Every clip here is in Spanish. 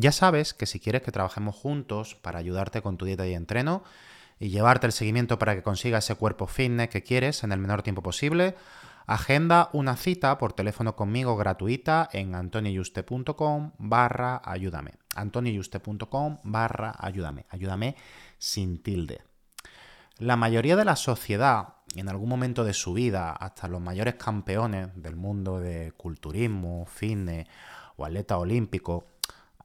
Ya sabes que si quieres que trabajemos juntos para ayudarte con tu dieta y entreno y llevarte el seguimiento para que consigas ese cuerpo fitness que quieres en el menor tiempo posible, agenda una cita por teléfono conmigo gratuita en antoniuste.com barra ayúdame. antoniuste.com barra ayúdame. Ayúdame sin tilde. La mayoría de la sociedad, en algún momento de su vida, hasta los mayores campeones del mundo de culturismo, fitness o atleta olímpico,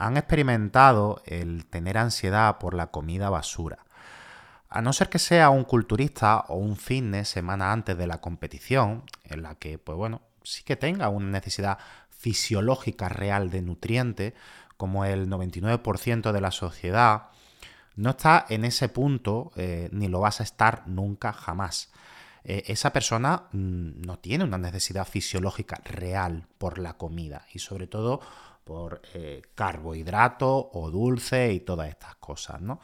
han experimentado el tener ansiedad por la comida basura. A no ser que sea un culturista o un fitness semana antes de la competición, en la que, pues bueno, sí que tenga una necesidad fisiológica real de nutrientes, como el 99% de la sociedad, no está en ese punto eh, ni lo vas a estar nunca jamás. Eh, esa persona mm, no tiene una necesidad fisiológica real por la comida y sobre todo por eh, carbohidrato o dulce y todas estas cosas, ¿no?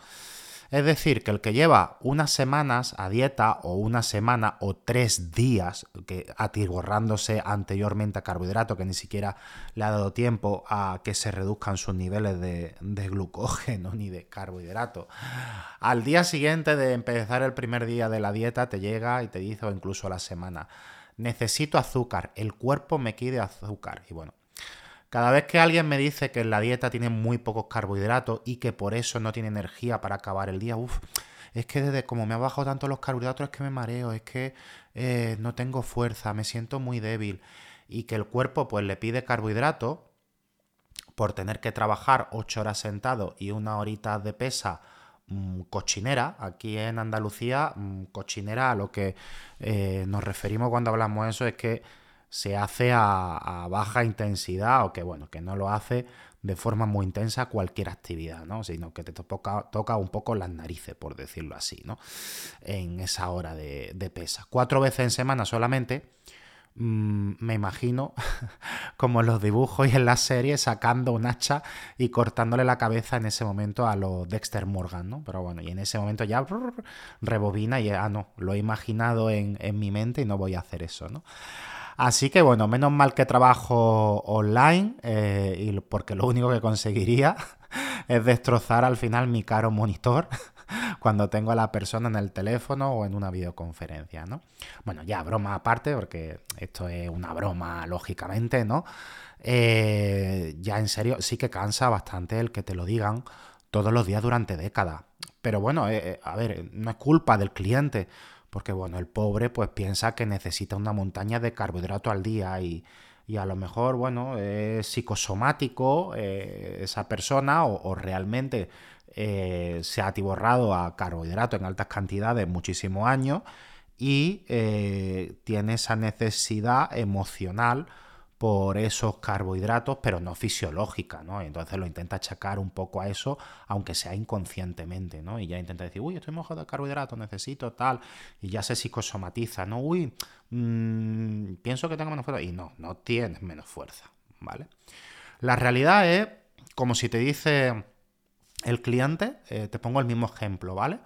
Es decir, que el que lleva unas semanas a dieta o una semana o tres días que atiborrándose anteriormente a carbohidrato, que ni siquiera le ha dado tiempo a que se reduzcan sus niveles de, de glucógeno ni de carbohidrato, al día siguiente de empezar el primer día de la dieta te llega y te dice, o incluso a la semana, necesito azúcar, el cuerpo me quiere azúcar. Y bueno, cada vez que alguien me dice que la dieta tiene muy pocos carbohidratos y que por eso no tiene energía para acabar el día, uff, es que desde como me ha bajado tanto los carbohidratos es que me mareo, es que eh, no tengo fuerza, me siento muy débil y que el cuerpo pues le pide carbohidratos por tener que trabajar ocho horas sentado y una horita de pesa mm, cochinera, aquí en Andalucía, mm, cochinera a lo que eh, nos referimos cuando hablamos de eso es que se hace a, baja intensidad o que bueno, que no lo hace de forma muy intensa cualquier actividad, ¿no? Sino que te toca, toca un poco las narices, por decirlo así, ¿no? En esa hora de, pesa. Cuatro veces en semana solamente, mm, me imagino, como en los dibujos y en las series, sacando un hacha y cortándole la cabeza en ese momento a los Dexter Morgan, ¿no? Pero bueno, y en ese momento ya rebobina y, ah, no, lo he imaginado en, en mi mente y no voy a hacer eso, ¿no? Así que bueno, menos mal que trabajo online, eh, y porque lo único que conseguiría es destrozar al final mi caro monitor cuando tengo a la persona en el teléfono o en una videoconferencia, ¿no? Bueno, ya broma aparte, porque esto es una broma, lógicamente, ¿no? Eh, ya en serio, sí que cansa bastante el que te lo digan todos los días durante décadas. Pero bueno, eh, a ver, no es culpa del cliente porque bueno, el pobre pues piensa que necesita una montaña de carbohidrato al día y, a lo mejor, bueno, es psicosomático eh, esa persona o, realmente eh, se ha atiborrado a carbohidrato en altas cantidades muchísimos años y eh, tiene esa necesidad emocional por esos carbohidratos, pero no fisiológica, ¿no? entonces lo intenta achacar un poco a eso, aunque sea inconscientemente, ¿no? Y ya intenta decir, uy, estoy mojado de carbohidratos, necesito tal, y ya se psicosomatiza, ¿no? Uy, mm, pienso que tengo menos fuerza, y no, no tienes menos fuerza, ¿vale? La realidad es, como si te dice el cliente, eh, te pongo el mismo ejemplo, ¿vale?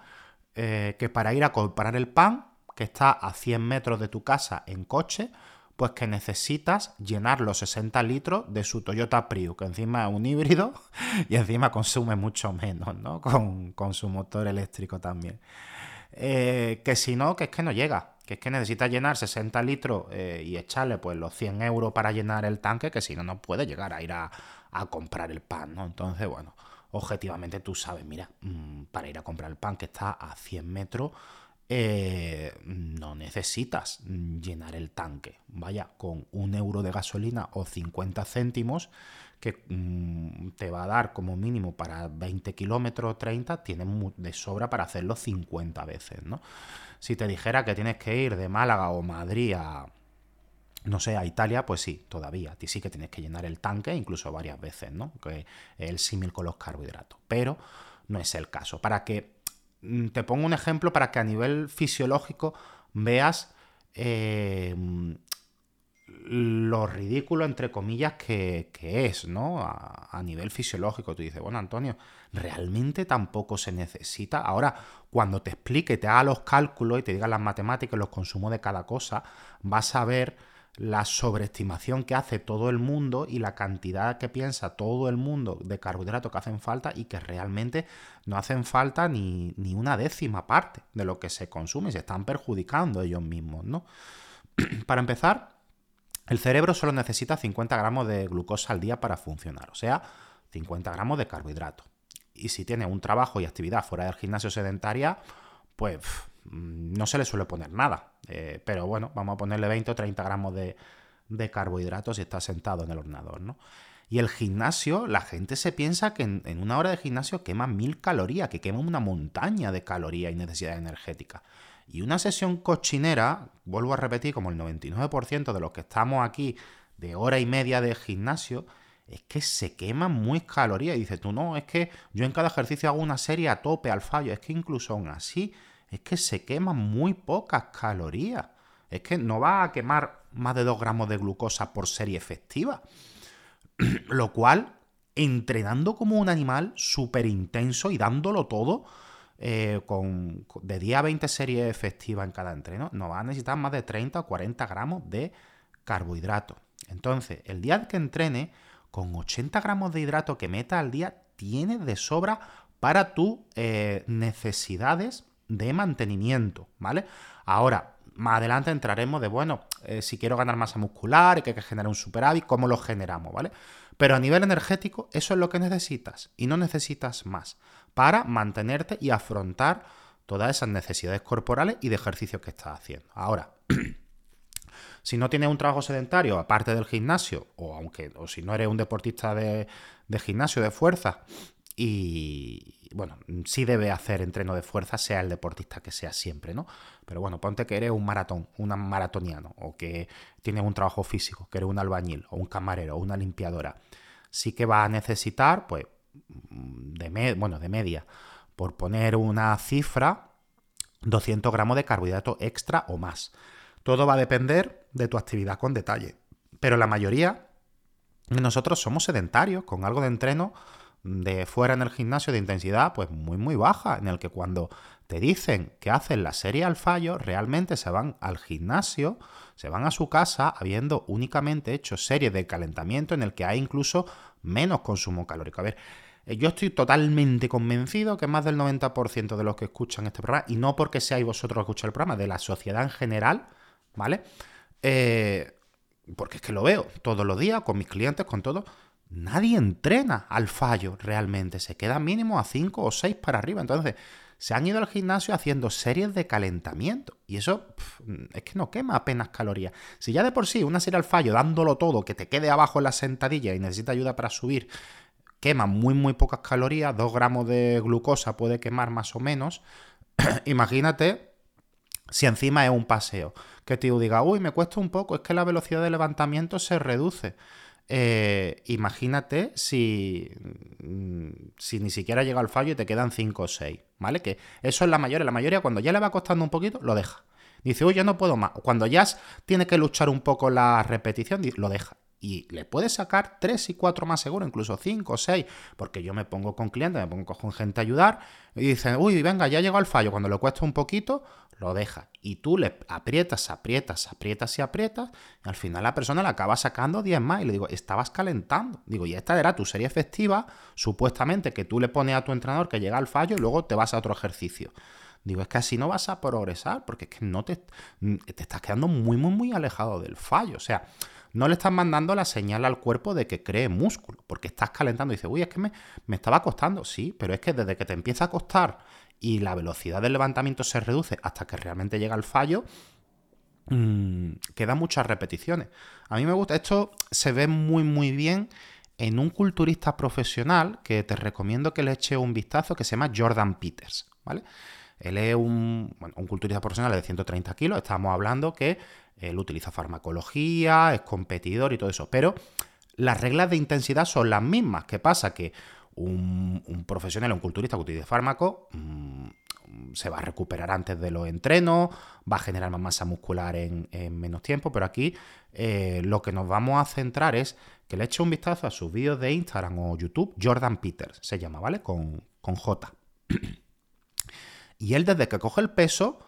Eh, que para ir a comprar el pan, que está a 100 metros de tu casa en coche, pues que necesitas llenar los 60 litros de su Toyota Prius, que encima es un híbrido y encima consume mucho menos, ¿no? Con, su motor eléctrico también. Eh, que si no, que es que no llega. que es que necesita llenar 60 litros eh, y echarle pues los 100 euros para llenar el tanque, que si no, no puede llegar a ir a, comprar el pan, ¿no? Entonces, bueno, objetivamente tú sabes, mira, mm, para ir a comprar el pan que está a 100 metros, eh, no necesitas llenar el tanque. Vaya, con un euro de gasolina o 50 céntimos, que mm, te va a dar como mínimo para 20 kilómetros 30, tienes de sobra para hacerlo 50 veces, ¿no? Si te dijera que tienes que ir de Málaga o Madrid a, no sé, a Italia, pues sí, todavía. A ti sí que tienes que llenar el tanque, incluso varias veces, ¿no? Que el símil con los carbohidratos. Pero no es el caso. Para que te pongo un ejemplo para que a nivel fisiológico veas eh, lo ridículo, entre comillas, que, es, ¿no? A, nivel fisiológico. Tú dices, bueno, Antonio, realmente tampoco se necesita. Ahora, cuando te explique, te haga los cálculos y te diga las matemáticas, los consumos de cada cosa, vas a ver la sobreestimación que hace todo el mundo y la cantidad que piensa todo el mundo de carbohidratos que hacen falta y que realmente no hacen falta ni, ni una décima parte de lo que se consume. Se están perjudicando ellos mismos, ¿no? Para empezar, el cerebro solo necesita 50 gramos de glucosa al día para funcionar, o sea, 50 gramos de carbohidrato. Y si tiene un trabajo y actividad fuera del gimnasio sedentaria, pues no se le suele poner nada. Eh, pero bueno, vamos a ponerle 20 o 30 gramos de, carbohidratos si está sentado en el ordenador, ¿no? Y el gimnasio, la gente se piensa que en, una hora de gimnasio quema mil calorías, que quema una montaña de calorías y necesidad energética. Y una sesión cochinera, vuelvo a repetir, como el 99% de los que estamos aquí de hora y media de gimnasio, es que se queman muy calorías. Y dices tú, no, es que yo en cada ejercicio hago una serie a tope al fallo. Es que incluso aún así, es que se queman muy pocas calorías. Es que no va a quemar más de 2 gramos de glucosa por serie efectiva. Lo cual, entrenando como un animal súper intenso y dándolo todo, eh, con, de 10 a 20 series efectivas en cada entreno, no va a necesitar más de 30 o 40 gramos de carbohidratos. Entonces, el día que entrene, con 80 gramos de hidrato que meta al día, tienes de sobra para tus eh, necesidades de mantenimiento, ¿vale? Ahora, más adelante entraremos de, bueno, eh, si quiero ganar masa muscular y que hay que generar un superávit, ¿cómo lo generamos, ¿vale? Pero a nivel energético, eso es lo que necesitas y no necesitas más para mantenerte y afrontar todas esas necesidades corporales y de ejercicio que estás haciendo. Ahora, si no tienes un trabajo sedentario aparte del gimnasio, o aunque, o si no eres un deportista de, de gimnasio de fuerza, y bueno, sí debe hacer entreno de fuerza, sea el deportista que sea siempre, ¿no? Pero bueno, ponte que eres un maratón, un maratoniano, o que tienes un trabajo físico, que eres un albañil, o un camarero, o una limpiadora. Sí que va a necesitar, pues, de, bueno, de media, por poner una cifra, 200 gramos de carbohidrato extra o más. Todo va a depender de tu actividad con detalle. Pero la mayoría de nosotros somos sedentarios, con algo de entreno de fuera en el gimnasio de intensidad pues muy muy baja, en el que cuando te dicen que hacen la serie al fallo, realmente se van al gimnasio, se van a su casa habiendo únicamente hecho series de calentamiento en el que hay incluso menos consumo calórico. A ver, eh, yo estoy totalmente convencido que más del 90% de los que escuchan este programa, y no porque seáis vosotros los que escucháis el programa, de la sociedad en general, ¿vale? Eh, porque es que lo veo todos los días con mis clientes, con todo. Nadie entrena al fallo realmente. Se queda mínimo a 5 o 6 para arriba. Entonces, se han ido al gimnasio haciendo series de calentamiento. Y eso es que no quema apenas calorías. Si ya de por sí una serie al fallo, dándolo todo, que te quede abajo en la sentadilla y necesita ayuda para subir, quema muy, muy pocas calorías, 2 gramos de glucosa puede quemar más o menos. Imagínate si encima es un paseo. Que te diga, uy, me cuesta un poco, es que la velocidad de levantamiento se reduce. Eh, imagínate si, mm, si ni siquiera llega al fallo y te quedan 5 o 6, ¿vale? Que eso es la mayoría. La mayoría, cuando ya le va costando un poquito, lo deja. Dice, uy, yo no puedo más. Cuando ya tiene que luchar un poco la repetición, lo deja y le puedes sacar 3 y 4 más seguro, incluso 5 o 6, porque yo me pongo con clientes, me pongo con gente a ayudar y dicen, uy, venga, ya llegó al fallo, cuando le cuesta un poquito, lo deja. Y tú le aprietas, aprietas, aprietas y aprietas, y al final la persona le acaba sacando 10 más y le digo, estabas calentando. Digo, y esta era tu serie efectiva, supuestamente que tú le pones a tu entrenador que llega al fallo y luego te vas a otro ejercicio. Digo, es que así no vas a progresar, porque es que no te, te estás quedando muy, muy, muy alejado del fallo. O sea, no le estás mandando la señal al cuerpo de que cree músculo, porque estás calentando y dices, uy, es que me, me estaba costando. Sí, pero es que desde que te empieza a costar y la velocidad del levantamiento se reduce hasta que realmente llega el fallo, mmm, quedan muchas repeticiones. A mí me gusta, esto se ve muy, muy bien en un culturista profesional que te recomiendo que le eche un vistazo que se llama Jordan Peters, ¿vale? Él es un, un culturista profesional de 130 kilos, estamos hablando que él utiliza farmacología, es competidor y todo eso, pero las reglas de intensidad son las mismas. ¿Qué pasa? Que un, profesional, un culturista que utiliza fármaco, mmm, se va a recuperar antes de los entrenos, va a generar más masa muscular en, menos tiempo, pero aquí eh, lo que nos vamos a centrar es que le eche un vistazo a sus vídeos de Instagram o YouTube, Jordan Peters se llama, ¿vale? Con, con J. y él desde que coge el peso,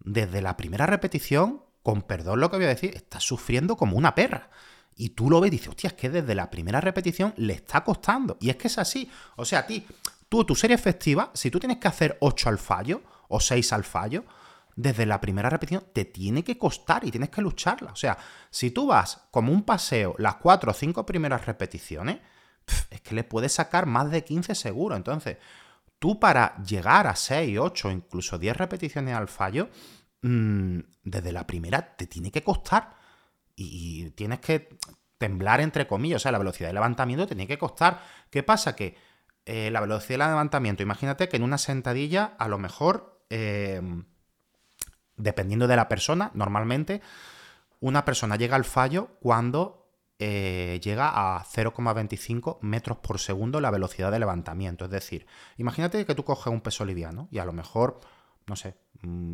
desde la primera repetición, con perdón lo que voy a decir, está sufriendo como una perra. Y tú lo ves y dices, hostia, es que desde la primera repetición le está costando. Y es que es así. O sea, a ti, tú, tu serie efectiva, si tú tienes que hacer 8 al fallo o 6 al fallo, desde la primera repetición te tiene que costar y tienes que lucharla. O sea, si tú vas como un paseo las 4 o 5 primeras repeticiones, es que le puedes sacar más de 15 seguro. Entonces, tú para llegar a 6, 8, incluso 10 repeticiones al fallo, mmm, desde la primera te tiene que costar y, tienes que temblar entre comillas, o sea, la velocidad de levantamiento tiene que costar. ¿Qué pasa? Que eh, la velocidad de levantamiento, imagínate que en una sentadilla a lo mejor, eh, dependiendo de la persona, normalmente una persona llega al fallo cuando eh, llega a 0,25 metros por segundo la velocidad de levantamiento. Es decir, imagínate que tú coges un peso liviano y a lo mejor, no sé,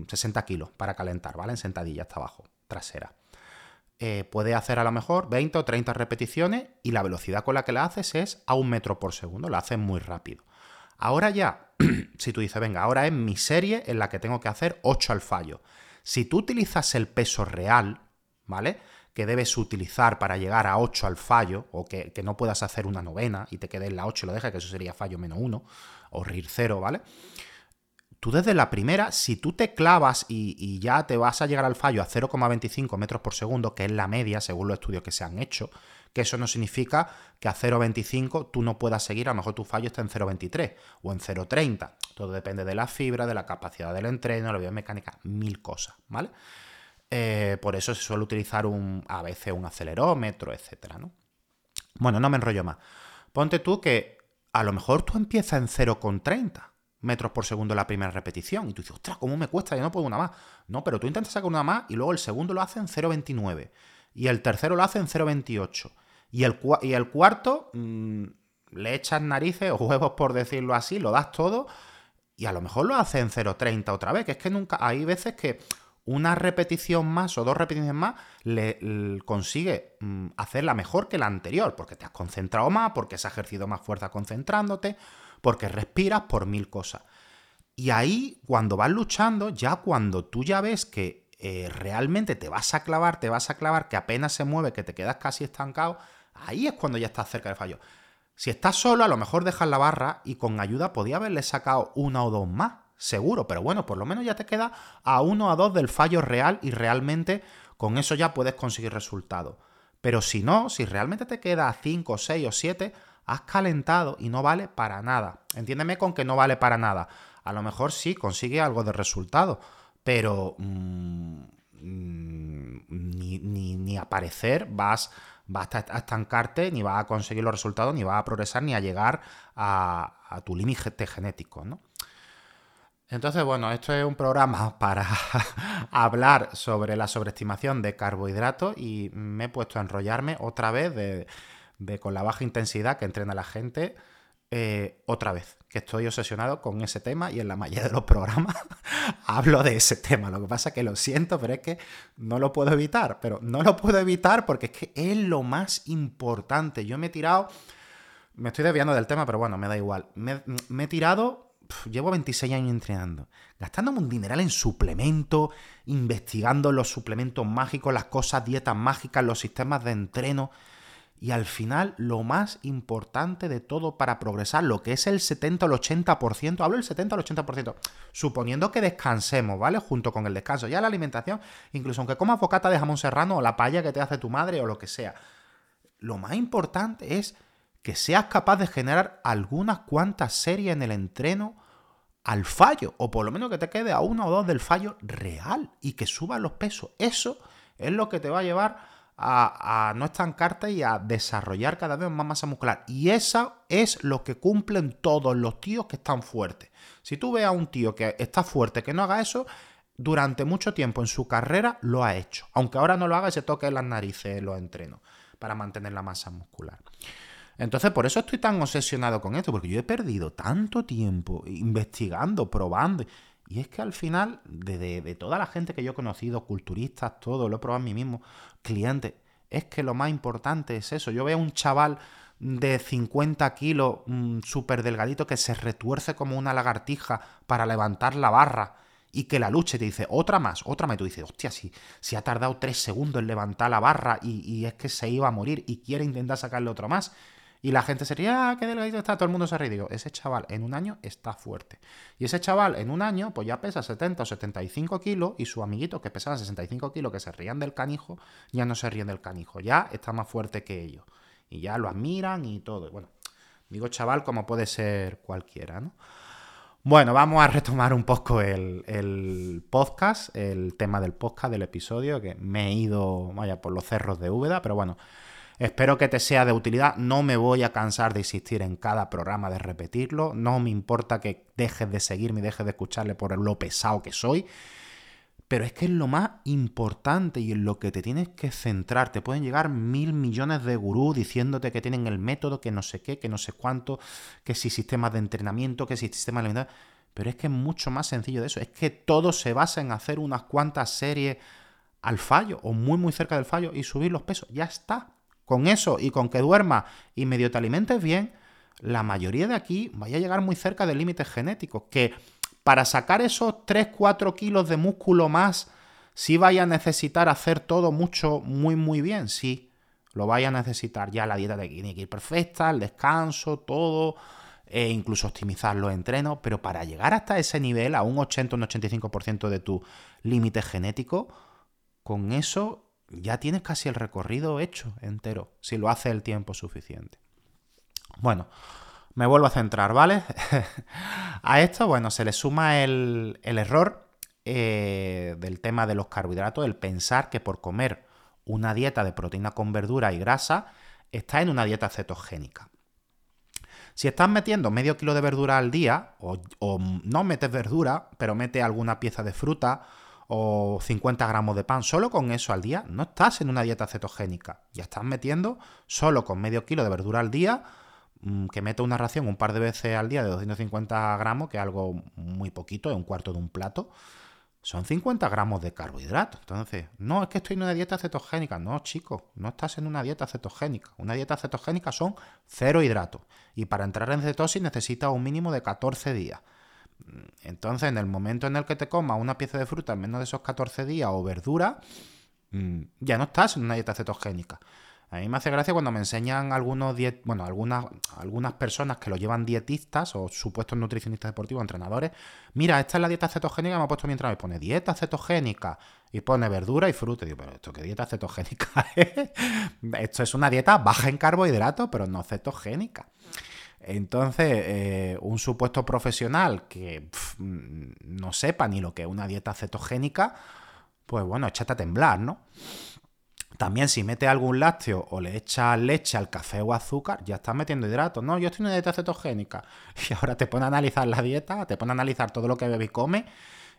60 mm, kilos para calentar, ¿vale? En sentadilla hasta abajo, trasera. Eh, puede hacer a lo mejor 20 o 30 repeticiones y la velocidad con la que la haces es a un metro por segundo, la haces muy rápido. Ahora ya, si tú dices, venga, ahora es mi serie en la que tengo que hacer 8 al fallo. Si tú utilizas el peso real, ¿vale? Que debes utilizar para llegar a 8 al fallo, o que, que no puedas hacer una novena y te quedes en la 8 y lo dejas, que eso sería fallo menos 1, o RIR 0, ¿vale? Tú desde la primera, si tú te clavas y, ya te vas a llegar al fallo a 0,25 metros por segundo, que es la media según los estudios que se han hecho, que eso no significa que a 0,25 tú no puedas seguir, a lo mejor tu fallo está en 0,23 o en 0,30. Todo depende de la fibra, de la capacidad del entreno, la biomecánica, mil cosas, ¿vale? Eh, por eso se suele utilizar un, a veces un acelerómetro, etcétera, ¿no? Bueno, no me enrollo más. Ponte tú que a lo mejor tú empiezas en 0,30 metros por segundo la primera repetición. Y tú dices, ostras, ¿cómo me cuesta? Yo no puedo una más. No, pero tú intentas sacar una más y luego el segundo lo hace en 0,29. Y el tercero lo hace en 0,28. Y el, y el cuarto mm, le echas narices o huevos, por decirlo así, lo das todo y a lo mejor lo hace en 0,30 otra vez. Que es que nunca. Hay veces que una repetición más o dos repeticiones más le, consigue mm, hacerla mejor que la anterior, porque te has concentrado más, porque has ejercido más fuerza concentrándote porque respiras por mil cosas. Y ahí, cuando vas luchando, ya cuando tú ya ves que eh, realmente te vas a clavar, te vas a clavar, que apenas se mueve, que te quedas casi estancado, ahí es cuando ya estás cerca del fallo. Si estás solo, a lo mejor dejas la barra y con ayuda podía haberle sacado una o dos más, seguro, pero bueno, por lo menos ya te queda a uno o a dos del fallo real y realmente con eso ya puedes conseguir resultados. Pero si no, si realmente te queda a 5, 6 o 7, has calentado y no vale para nada. Entiéndeme con que no vale para nada. A lo mejor sí consigue algo de resultado, pero mm, mm, ni, aparecer vas, vas a estancarte, ni vas a conseguir los resultados, ni vas a progresar, ni a llegar a, tu límite genético. Entonces, bueno, esto es un programa para hablar sobre la sobreestimación de carbohidratos y me he puesto a enrollarme otra vez de, de con la baja intensidad que entrena la gente, eh, otra vez, que estoy obsesionado con ese tema y en la mayoría de los programas hablo de ese tema. Lo que pasa es que lo siento, pero es que no lo puedo evitar. Pero no lo puedo evitar porque es que es lo más importante. Yo me he tirado, me estoy desviando del tema, pero bueno, me da igual. Me, he tirado, llevo 26 años entrenando, gastándome un dineral en suplementos, investigando los suplementos mágicos, las cosas, dietas mágicas, los sistemas de entreno Y al final, lo más importante de todo para progresar, lo que es el 70 al 80%, hablo del 70 al 80%, suponiendo que descansemos, ¿vale? Junto con el descanso. Ya la alimentación, incluso aunque comas bocata de jamón serrano o la paella que te hace tu madre o lo que sea, lo más importante es que seas capaz de generar algunas cuantas series en el entreno al fallo, o por lo menos que te quede a uno o dos del fallo real y que subas los pesos. Eso es lo que te va a llevar a, no estancarte y a desarrollar cada vez más masa muscular. Y eso es lo que cumplen todos los tíos que están fuertes. Si tú ves a un tío que está fuerte, que no haga eso, durante mucho tiempo en su carrera lo ha hecho. Aunque ahora no lo haga y se toque las narices los entrenos para mantener la masa muscular. Entonces, por eso estoy tan obsesionado con esto, porque yo he perdido tanto tiempo investigando, probando. Y es que al final, de, toda la gente que yo he conocido, culturistas, todo, lo he probado a mí mismo, clientes, es que lo más importante es eso. Yo veo a un chaval de 50 kilos, mm, súper delgadito, que se retuerce como una lagartija para levantar la barra y que la luche te dice otra más, otra más, y tú dices, hostia, si, si ha tardado tres segundos en levantar la barra y, y, es que se iba a morir y quiere intentar sacarle otro más. Y la gente sería, ah, qué delgadito está, todo el mundo se ríe. Digo, ese chaval en un año está fuerte. Y ese chaval en un año, pues ya pesa 70 o 75 kilos y su amiguito que pesaba 65 kilos, que se rían del canijo, ya no se ríen del canijo, ya está más fuerte que ellos. Y ya lo admiran y todo. Bueno, digo chaval como puede ser cualquiera, ¿no? Bueno, vamos a retomar un poco el, el, podcast, el tema del podcast, del episodio, que me he ido, vaya, por los cerros de Úbeda, pero bueno, Espero que te sea de utilidad. No me voy a cansar de insistir en cada programa, de repetirlo. No me importa que dejes de seguirme y dejes de escucharle por lo pesado que soy. Pero es que es lo más importante y en lo que te tienes que centrar. Te pueden llegar mil millones de gurús diciéndote que tienen el método, que no sé qué, que no sé cuánto, que si sistemas de entrenamiento, que si sistemas de alimentación. Pero es que es mucho más sencillo de eso. Es que todo se basa en hacer unas cuantas series al fallo o muy muy cerca del fallo y subir los pesos. Ya está. Con eso y con que duerma y medio te alimentes bien, la mayoría de aquí vaya a llegar muy cerca del límite genético. Que para sacar esos 3-4 kilos de músculo más, sí vaya a necesitar hacer todo mucho, muy, muy bien. Sí, lo vaya a necesitar. Ya la dieta tiene que ir perfecta, el descanso, todo. E incluso optimizar los entrenos, pero para llegar hasta ese nivel, a un 80 un 85% de tu límite genético, con eso ya tienes casi el recorrido hecho entero, si lo hace el tiempo suficiente. Bueno, me vuelvo a centrar, ¿vale? a esto, bueno, se le suma el, error eh, del tema de los carbohidratos, el pensar que por comer una dieta de proteína con verdura y grasa, está en una dieta cetogénica. Si estás metiendo medio kilo de verdura al día, o, o no metes verdura, pero mete alguna pieza de fruta, o 50 gramos de pan, solo con eso al día, no estás en una dieta cetogénica. Ya estás metiendo solo con medio kilo de verdura al día, mm, que mete una ración un par de veces al día de 250 gramos, que es algo muy poquito, es un cuarto de un plato. Son 50 gramos de carbohidratos. Entonces, no es que estoy en una dieta cetogénica. No, chicos, no estás en una dieta cetogénica. Una dieta cetogénica son cero hidratos. Y para entrar en cetosis necesitas un mínimo de 14 días. Entonces, en el momento en el que te comas una pieza de fruta en menos de esos 14 días o verdura, mm, ya no estás en una dieta cetogénica. A mí me hace gracia cuando me enseñan algunos bueno, algunas, algunas personas que lo llevan dietistas o supuestos nutricionistas deportivos, entrenadores. Mira, esta es la dieta cetogénica me ha puesto mi entrenador. Y pone dieta cetogénica y pone verdura y fruta. Digo, pero ¿esto qué dieta cetogénica es? Esto es una dieta baja en carbohidratos, pero no cetogénica. Entonces, eh, un supuesto profesional que no sepa ni lo que es una dieta cetogénica, pues bueno, échate a temblar, ¿no? También si mete algún lácteo o le echas leche al café o azúcar, ya estás metiendo hidratos. No, yo estoy en una dieta cetogénica. Y ahora te pone a analizar la dieta, te pone a analizar todo lo que bebe y come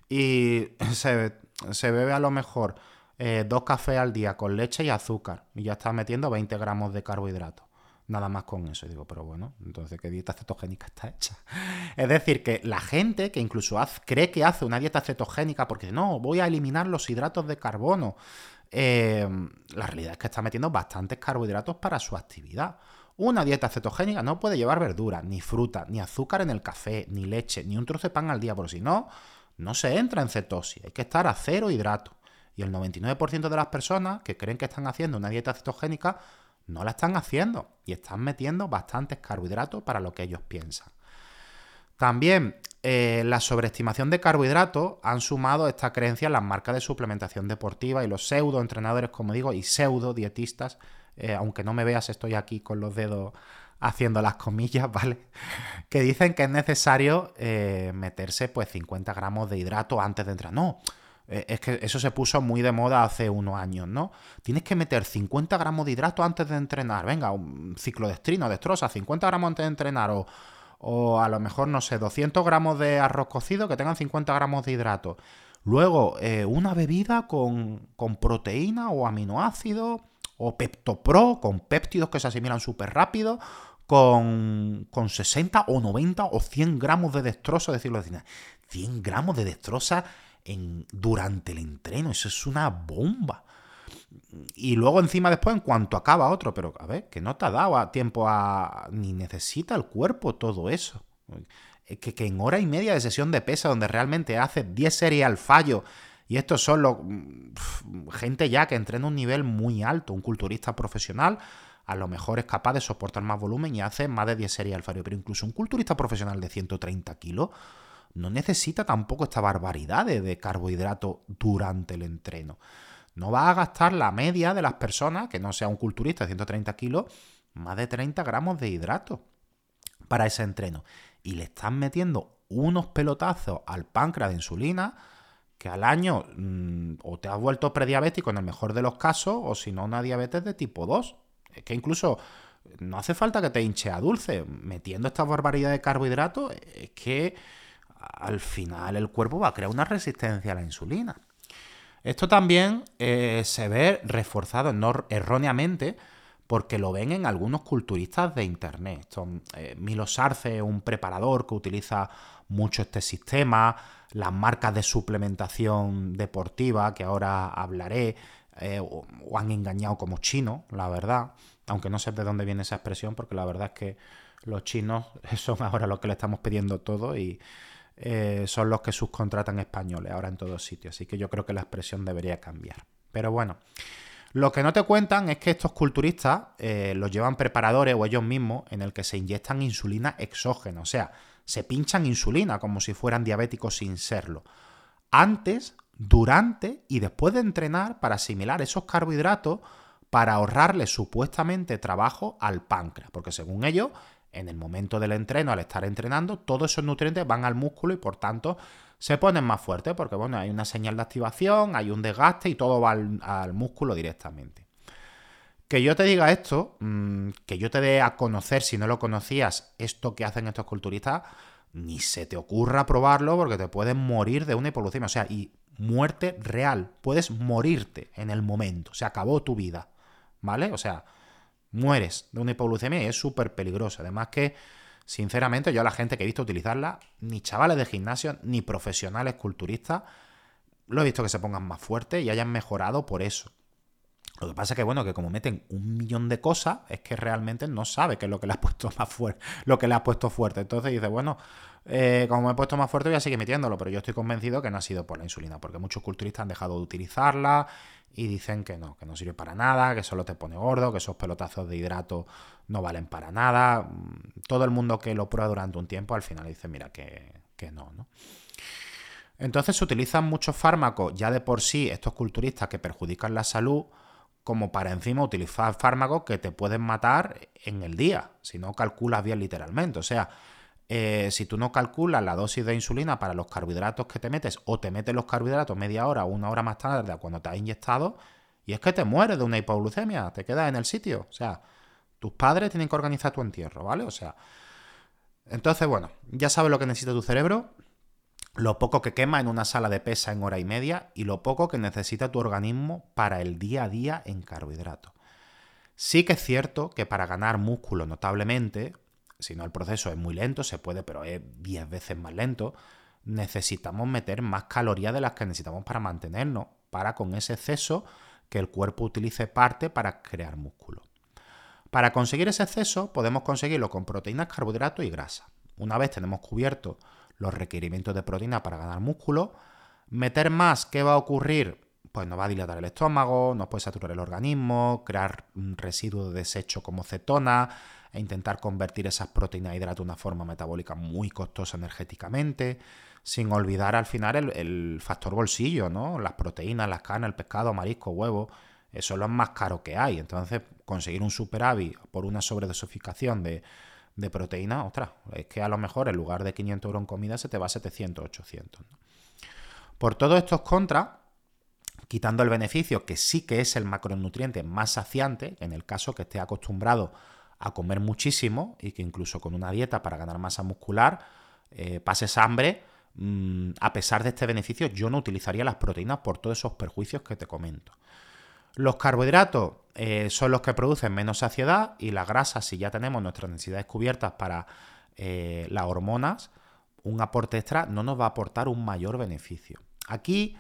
y se, bebe a lo mejor eh, dos cafés al día con leche y azúcar. Y ya estás metiendo 20 gramos de carbohidratos nada más con eso. Digo, pero bueno, entonces, ¿qué dieta cetogénica está hecha? Es decir, que la gente que incluso cree que hace una dieta cetogénica porque no, voy a eliminar los hidratos de carbono, eh, la realidad es que está metiendo bastantes carbohidratos para su actividad. Una dieta cetogénica no puede llevar verdura, ni fruta, ni azúcar en el café, ni leche, ni un trozo de pan al día, porque si no, no se entra en cetosis. Hay que estar a cero hidratos. Y el 99% de las personas que creen que están haciendo una dieta cetogénica no la están haciendo y están metiendo bastantes carbohidratos para lo que ellos piensan. También eh, la sobreestimación de carbohidratos han sumado esta creencia en las marcas de suplementación deportiva y los pseudo entrenadores, como digo, y pseudo dietistas, eh, aunque no me veas, estoy aquí con los dedos haciendo las comillas, ¿vale? Que dicen que es necesario eh, meterse pues 50 gramos de hidrato antes de entrar. No, es que eso se puso muy de moda hace unos años, ¿no? Tienes que meter 50 gramos de hidrato antes de entrenar. Venga, un ciclo de estrino, destroza, 50 gramos antes de entrenar o o a lo mejor, no sé, 200 gramos de arroz cocido que tengan 50 gramos de hidrato. Luego, eh, una bebida con, proteína o aminoácidos, o Peptopro, con péptidos que se asimilan súper rápido, con, 60 o 90 o 100 gramos de destroza, decirlo así. 100 gramos de destroza durante el entreno, eso es una bomba. Y luego encima después, en cuanto acaba otro, pero a ver, que no te ha dado tiempo a... ni necesita el cuerpo todo eso. Que, que en hora y media de sesión de pesa donde realmente hace 10 series al fallo y estos son los gente ya que entrena un nivel muy alto, un culturista profesional, a lo mejor es capaz de soportar más volumen y hace más de 10 series al fallo, pero incluso un culturista profesional de 130 kilos no necesita tampoco esta barbaridad de carbohidrato durante el entreno no va a gastar la media de las personas, que no sea un culturista de 130 kilos, más de 30 gramos de hidrato para ese entreno. Y le están metiendo unos pelotazos al páncreas de insulina que al año mm, o te has vuelto prediabético en el mejor de los casos, o si no, una diabetes de tipo 2. Es que incluso no hace falta que te hinche a dulce. Metiendo esta barbaridad de carbohidratos, es que al final el cuerpo va a crear una resistencia a la insulina. Esto también eh, se ve reforzado erróneamente porque lo ven en algunos culturistas de internet. Son, eh, Milo Sarce, un preparador que utiliza mucho este sistema, las marcas de suplementación deportiva, que ahora hablaré, eh, o, han engañado como chinos, la verdad, aunque no sé de dónde viene esa expresión, porque la verdad es que los chinos son ahora los que le estamos pidiendo todo y eh, son los que subcontratan españoles ahora en todos sitios. Así que yo creo que la expresión debería cambiar. Pero bueno, lo que no te cuentan es que estos culturistas eh, los llevan preparadores o ellos mismos en el que se inyectan insulina exógena, o sea, se pinchan insulina como si fueran diabéticos sin serlo. Antes, durante y después de entrenar para asimilar esos carbohidratos para ahorrarle supuestamente trabajo al páncreas, porque según ellos en el momento del entreno, al estar entrenando, todos esos nutrientes van al músculo y por tanto se ponen más fuertes porque bueno, hay una señal de activación, hay un desgaste y todo va al, músculo directamente. Que yo te diga esto, mm, que yo te dé a conocer, si no lo conocías, esto que hacen estos culturistas, ni se te ocurra probarlo porque te puedes morir de una hipoglucemia. O sea, y muerte real. Puedes morirte en el momento. Se acabó tu vida. ¿Vale? O sea, mueres de una hipoglucemia y es súper peligrosa. Además que, sinceramente, yo a la gente que he visto utilizarla, ni chavales de gimnasio, ni profesionales culturistas, lo he visto que se pongan más fuertes y hayan mejorado por eso. Lo que pasa es que, bueno, que como meten un millón de cosas, es que realmente no sabe qué es lo que le ha puesto más fuerte, lo que le ha puesto fuerte. Entonces dice, bueno, eh, como me he puesto más fuerte, voy a seguir metiéndolo, pero yo estoy convencido que no ha sido por la insulina, porque muchos culturistas han dejado de utilizarla y dicen que no, que no sirve para nada, que solo te pone gordo, que esos pelotazos de hidrato no valen para nada. Mm, todo el mundo que lo prueba durante un tiempo al final dice, mira, que, que no, ¿no? Entonces se utilizan muchos fármacos ya de por sí, estos culturistas que perjudican la salud, como para encima utilizar fármacos que te pueden matar en el día, si no calculas bien literalmente. O sea, eh, si tú no calculas la dosis de insulina para los carbohidratos que te metes o te metes los carbohidratos media hora o una hora más tarde cuando te has inyectado, y es que te mueres de una hipoglucemia, te quedas en el sitio. O sea, tus padres tienen que organizar tu entierro, ¿vale? O sea, entonces, bueno, ya sabes lo que necesita tu cerebro, lo poco que quema en una sala de pesa en hora y media y lo poco que necesita tu organismo para el día a día en carbohidratos. Sí que es cierto que para ganar músculo notablemente, si no el proceso es muy lento, se puede, pero es 10 veces más lento, necesitamos meter más calorías de las que necesitamos para mantenernos, para con ese exceso que el cuerpo utilice parte para crear músculo. Para conseguir ese exceso podemos conseguirlo con proteínas, carbohidratos y grasa. Una vez tenemos cubierto los requerimientos de proteína para ganar músculo, meter más, ¿qué va a ocurrir? pues nos va a dilatar el estómago, nos puede saturar el organismo, crear un residuo de desecho como cetona e intentar convertir esas proteínas de hidrato de una forma metabólica muy costosa energéticamente, sin olvidar al final el, factor bolsillo, ¿no? Las proteínas, las carnes, el pescado, marisco, huevo, eso es lo más caro que hay. Entonces, conseguir un superávit por una sobredosificación de, de proteína, ostras, es que a lo mejor en lugar de 500 euros en comida se te va a 700, 800. Por todos estos contras, quitando el beneficio que sí que es el macronutriente más saciante, en el caso que esté acostumbrado a comer muchísimo y que incluso con una dieta para ganar masa muscular eh, pases hambre, mm, a pesar de este beneficio yo no utilizaría las proteínas por todos esos perjuicios que te comento. Los carbohidratos eh, son los que producen menos saciedad y las grasas, si ya tenemos nuestras necesidades cubiertas para eh, las hormonas, un aporte extra no nos va a aportar un mayor beneficio. Aquí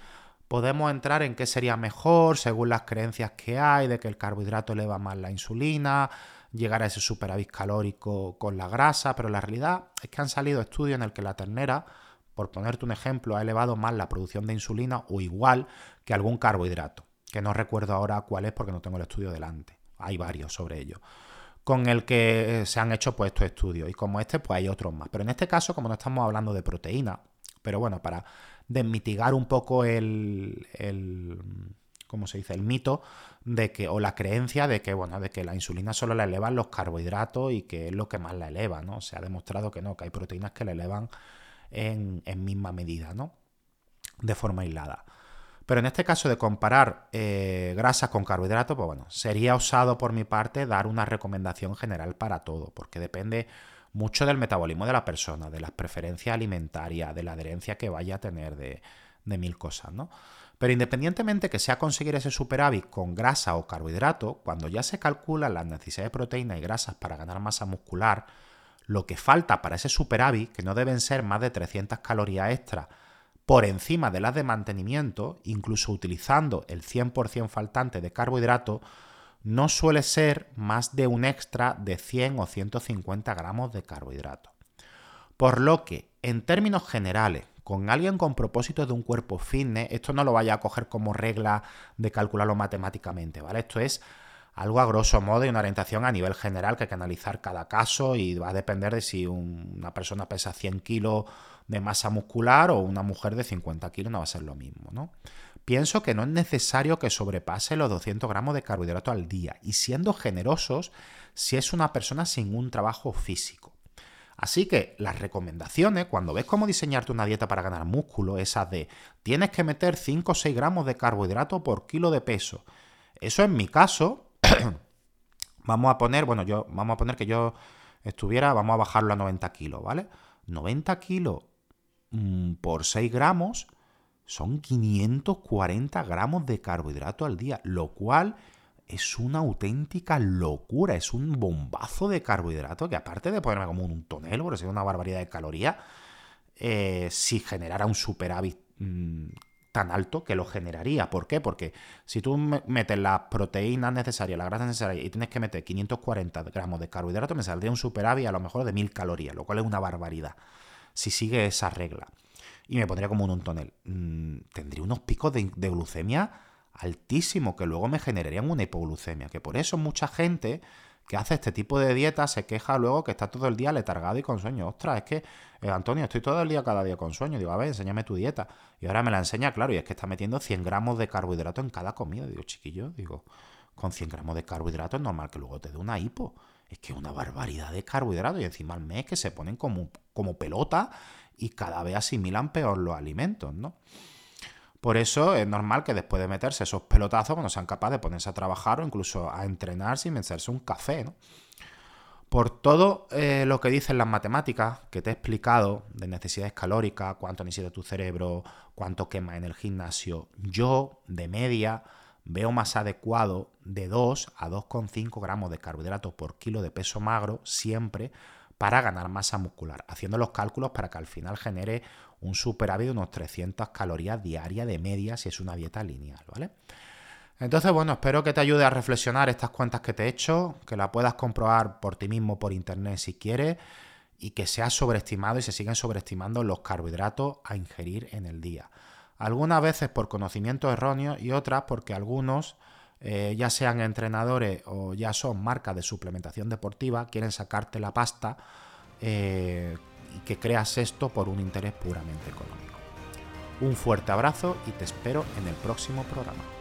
podemos entrar en qué sería mejor según las creencias que hay de que el carbohidrato eleva más la insulina, llegar a ese superávit calórico con la grasa, pero la realidad es que han salido estudios en el que la ternera, por ponerte un ejemplo, ha elevado más la producción de insulina o igual que algún carbohidrato que no recuerdo ahora cuál es porque no tengo el estudio delante. Hay varios sobre ello. Con el que se han hecho pues, estos estudios. Y como este, pues hay otros más. Pero en este caso, como no estamos hablando de proteína, pero bueno, para desmitigar un poco el, el ¿cómo se dice? El mito de que, o la creencia de que, bueno, de que la insulina solo la elevan los carbohidratos y que es lo que más la eleva, ¿no? Se ha demostrado que no, que hay proteínas que la elevan en, en misma medida, ¿no? De forma aislada. Pero en este caso de comparar eh, grasas con carbohidratos, pues bueno, sería osado por mi parte dar una recomendación general para todo, porque depende mucho del metabolismo de la persona, de las preferencias alimentarias, de la adherencia que vaya a tener, de, mil cosas, ¿no? Pero independientemente que sea conseguir ese superávit con grasa o carbohidrato, cuando ya se calculan las necesidades de proteína y grasas para ganar masa muscular, lo que falta para ese superávit, que no deben ser más de 300 calorías extra por encima de las de mantenimiento, incluso utilizando el 100% faltante de carbohidrato, no suele ser más de un extra de 100 o 150 gramos de carbohidrato. Por lo que, en términos generales, con alguien con propósito de un cuerpo fitness, esto no lo vaya a coger como regla de calcularlo matemáticamente, ¿vale? Esto es algo a grosso modo y una orientación a nivel general que hay que analizar cada caso y va a depender de si una persona pesa 100 kilos de masa muscular o una mujer de 50 kilos no va a ser lo mismo, ¿no? Pienso que no es necesario que sobrepase los 200 gramos de carbohidrato al día y siendo generosos si es una persona sin un trabajo físico. Así que las recomendaciones, cuando ves cómo diseñarte una dieta para ganar músculo, esas de tienes que meter 5 o 6 gramos de carbohidrato por kilo de peso. Eso en mi caso, vamos a poner, bueno, yo, vamos a poner que yo estuviera, vamos a bajarlo a 90 kilos, ¿vale? 90 kilos Mm, por 6 gramos son 540 gramos de carbohidrato al día, lo cual es una auténtica locura, es un bombazo de carbohidrato que aparte de ponerme como un tonel, porque sería una barbaridad de calorías, eh, si generara un superávit mm, tan alto que lo generaría. ¿Por qué? Porque si tú metes las proteínas necesarias, la grasa necesaria y tienes que meter 540 gramos de carbohidrato, me saldría un superávit a lo mejor de 1000 calorías, lo cual es una barbaridad si sigue esa regla. Y me pondría como un tonel. Mm, tendría unos picos de, glucemia altísimos que luego me generarían una hipoglucemia. Que por eso mucha gente que hace este tipo de dieta se queja luego que está todo el día letargado y con sueño. Ostras, es que, eh, Antonio, estoy todo el día cada día con sueño. Digo, a ver, enséñame tu dieta. Y ahora me la enseña, claro, y es que está metiendo 100 gramos de carbohidrato en cada comida. Digo, chiquillo, digo, con 100 gramos de carbohidrato es normal que luego te dé una hipo. Es que una barbaridad de carbohidratos y encima al mes que se ponen como, como pelota y cada vez asimilan peor los alimentos, ¿no? Por eso es normal que después de meterse esos pelotazos, cuando sean capaces de ponerse a trabajar o incluso a entrenar sin meterse un café, ¿no? Por todo eh, lo que dicen las matemáticas que te he explicado de necesidades calóricas, cuánto necesita tu cerebro, cuánto quema en el gimnasio, yo de media veo más adecuado de 2 a 2,5 gramos de carbohidratos por kilo de peso magro siempre para ganar masa muscular, haciendo los cálculos para que al final genere un superávit de unos 300 calorías diarias de media si es una dieta lineal, ¿vale? Entonces, bueno, espero que te ayude a reflexionar estas cuentas que te he hecho, que la puedas comprobar por ti mismo por internet si quieres y que se ha sobreestimado y se siguen sobreestimando los carbohidratos a ingerir en el día. algunas veces por conocimiento erróneo y otras porque algunos, eh, ya sean entrenadores o ya son marcas de suplementación deportiva, quieren sacarte la pasta eh, y que creas esto por un interés puramente económico. Un fuerte abrazo y te espero en el próximo programa.